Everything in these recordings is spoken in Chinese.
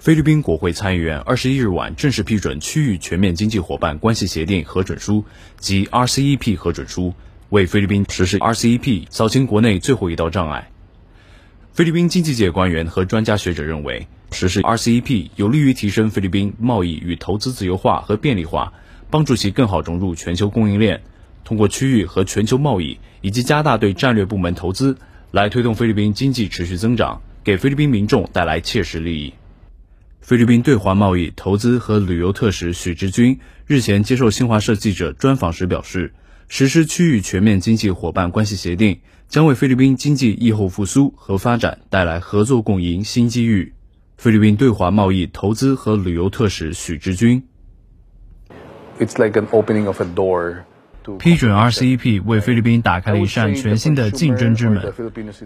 菲律宾国会参议院二十一日晚正式批准区域全面经济伙伴关系协定核准书及 RCEP 核准书，为菲律宾实施 RCEP 扫清国内最后一道障碍。菲律宾经济界官员和专家学者认为，实施 RCEP 有利于提升菲律宾贸易与投资自由化和便利化，帮助其更好融入全球供应链，通过区域和全球贸易以及加大对战略部门投资，来推动菲律宾经济持续增长，给菲律宾民众带来切实利益。菲律宾对华贸易、投资和旅游特使许志军日前接受新华社记者专访时表示，实施区域全面经济伙伴关系协定将为菲律宾经济疫后复苏和发展带来合作共赢新机遇。菲律宾对华贸易、投资和旅游特使许志军：“It's like an opening of a door.” 批准 RCEP 为菲律宾打开了一扇全新的竞争之门，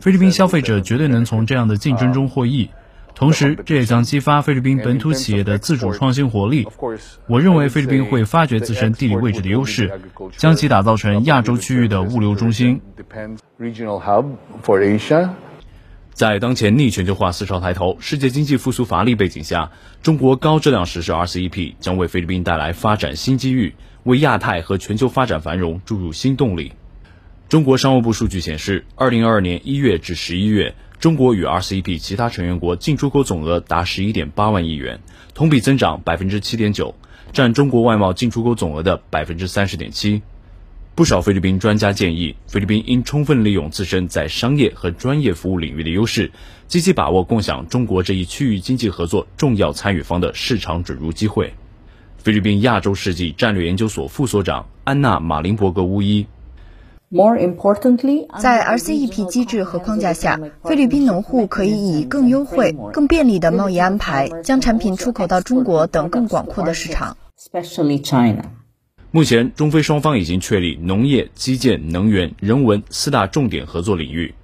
菲律宾消费者绝对能从这样的竞争中获益。同时，这也将激发菲律宾本土企业的自主创新活力。我认为菲律宾会发掘自身地理位置的优势，将其打造成亚洲区域的物流中心。在当前逆全球化思潮抬头、世界经济复苏乏力背景下，中国高质量实施 RCEP 将为菲律宾带来发展新机遇，为亚太和全球发展繁荣注入新动力。中国商务部数据显示，二零二二年一月至十一月。中国与 RCEP 其他成员国进出口总额达十一点八万亿元，同比增长百分之七点九，占中国外贸进出口总额的百分之三十点七。不少菲律宾专家建议，菲律宾应充分利用自身在商业和专业服务领域的优势，积极把握共享中国这一区域经济合作重要参与方的市场准入机会。菲律宾亚洲世纪战略研究所副所长安娜·马林伯格乌伊。在 RCEP 机制和框架下，菲律宾农户可以以更优惠、更便利的贸易安排，将产品出口到中国等更广阔的市场。目前，中非双方已经确立农业、基建、能源、人文四大重点合作领域。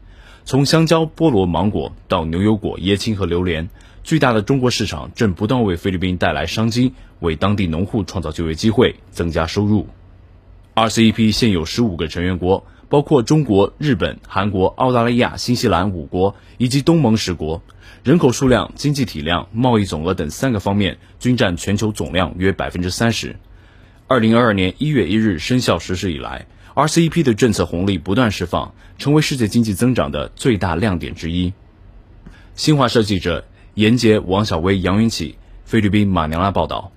从香蕉、菠萝、芒果到牛油果、椰青和榴莲，巨大的中国市场正不断为菲律宾带来商机，为当地农户创造就业机会，增加收入。RCEP 现有十五个成员国，包括中国、日本、韩国、澳大利亚、新西兰五国以及东盟十国，人口数量、经济体量、贸易总额等三个方面均占全球总量约百分之三十。二零二二年一月一日生效实施以来，RCEP 的政策红利不断释放，成为世界经济增长的最大亮点之一。新华社记者严杰、王小薇、杨云启，菲律宾马尼拉报道。